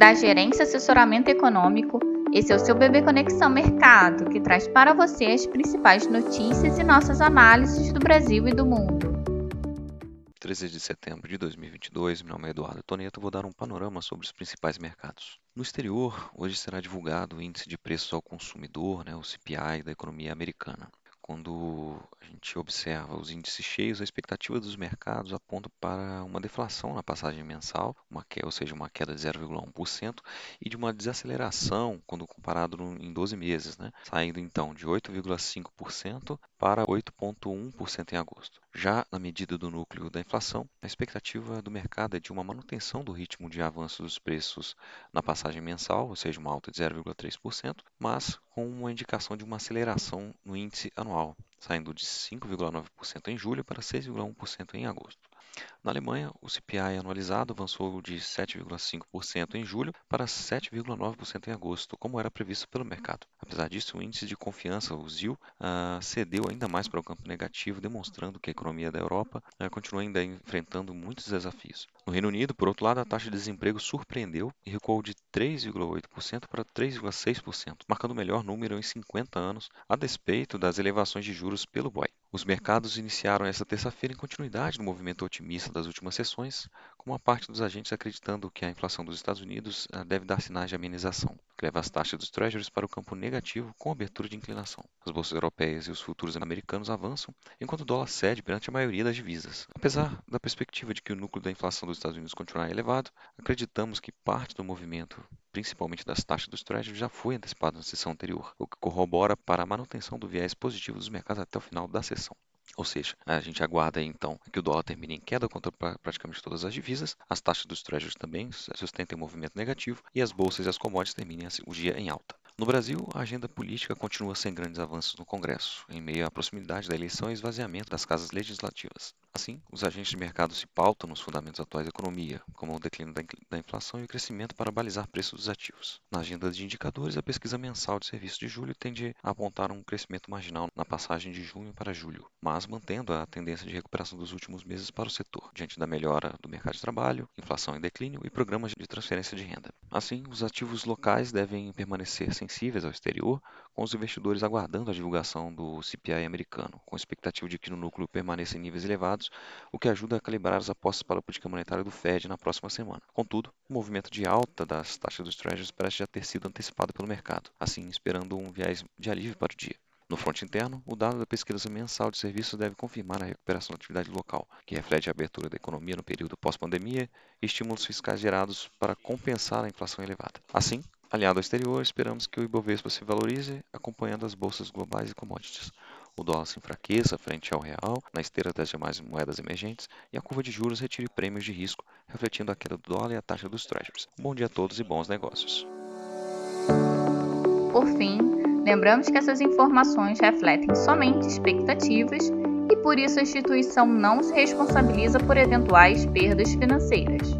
da Gerência Assessoramento Econômico. Esse é o seu Bebê Conexão Mercado, que traz para você as principais notícias e nossas análises do Brasil e do mundo. 13 de setembro de 2022, meu nome é Eduardo Toneto, vou dar um panorama sobre os principais mercados. No exterior, hoje será divulgado o Índice de Preços ao Consumidor, né, o CPI, da economia americana. Quando a gente observa os índices cheios, a expectativa dos mercados aponta para uma deflação na passagem mensal, uma queda, ou seja, uma queda de 0,1%, e de uma desaceleração quando comparado em 12 meses, né? saindo então de 8,5% para 8,1% em agosto. Já na medida do núcleo da inflação, a expectativa do mercado é de uma manutenção do ritmo de avanço dos preços na passagem mensal, ou seja, uma alta de 0,3%, mas com uma indicação de uma aceleração no índice anual, saindo de 5,9% em julho para 6,1% em agosto. Na Alemanha, o CPI anualizado avançou de 7,5% em julho para 7,9% em agosto, como era previsto pelo mercado. Apesar disso, o índice de confiança, o ZIL, uh, cedeu ainda mais para o campo negativo, demonstrando que a economia da Europa uh, continua ainda enfrentando muitos desafios. No Reino Unido, por outro lado, a taxa de desemprego surpreendeu e recuou de 3,8% para 3,6%, marcando o melhor número em 50 anos, a despeito das elevações de juros pelo BOE. Os mercados iniciaram esta terça-feira em continuidade do movimento otimista das últimas sessões, com uma parte dos agentes acreditando que a inflação dos Estados Unidos ah, deve dar sinais de amenização, que leva as taxas dos treasuries para o campo negativo com abertura de inclinação. As bolsas europeias e os futuros americanos avançam, enquanto o dólar cede perante a maioria das divisas. Apesar da perspectiva de que o núcleo da inflação dos Estados Unidos continuará elevado, acreditamos que parte do movimento principalmente das taxas dos treasuries, já foi antecipado na sessão anterior, o que corrobora para a manutenção do viés positivo dos mercados até o final da sessão. Ou seja, a gente aguarda então que o dólar termine em queda contra praticamente todas as divisas, as taxas dos treasuries também sustentem um movimento negativo e as bolsas e as commodities terminem o dia em alta. No Brasil, a agenda política continua sem grandes avanços no Congresso, em meio à proximidade da eleição e esvaziamento das casas legislativas. Assim, os agentes de mercado se pautam nos fundamentos atuais da economia, como o declínio da inflação e o crescimento para balizar preços dos ativos. Na agenda de indicadores, a pesquisa mensal de serviço de julho tende a apontar um crescimento marginal na passagem de junho para julho, mas mantendo a tendência de recuperação dos últimos meses para o setor, diante da melhora do mercado de trabalho, inflação em declínio e programas de transferência de renda. Assim, os ativos locais devem permanecer sensíveis ao exterior, com os investidores aguardando a divulgação do CPI americano, com expectativa de que no núcleo permaneça em níveis elevados, o que ajuda a calibrar as apostas para a política monetária do Fed na próxima semana. Contudo, o movimento de alta das taxas dos Treasuries parece já ter sido antecipado pelo mercado, assim esperando um viés de alívio para o dia. No fronte interno, o dado da pesquisa mensal de serviços deve confirmar a recuperação da atividade local, que reflete a abertura da economia no período pós-pandemia e estímulos fiscais gerados para compensar a inflação elevada. Assim, aliado ao exterior, esperamos que o Ibovespa se valorize, acompanhando as bolsas globais e commodities. O dólar se enfraqueça frente ao real, na esteira das demais moedas emergentes, e a curva de juros retire prêmios de risco, refletindo a queda do dólar e a taxa dos treasuries. bom dia a todos e bons negócios. Por fim, Lembramos que essas informações refletem somente expectativas e por isso a instituição não se responsabiliza por eventuais perdas financeiras.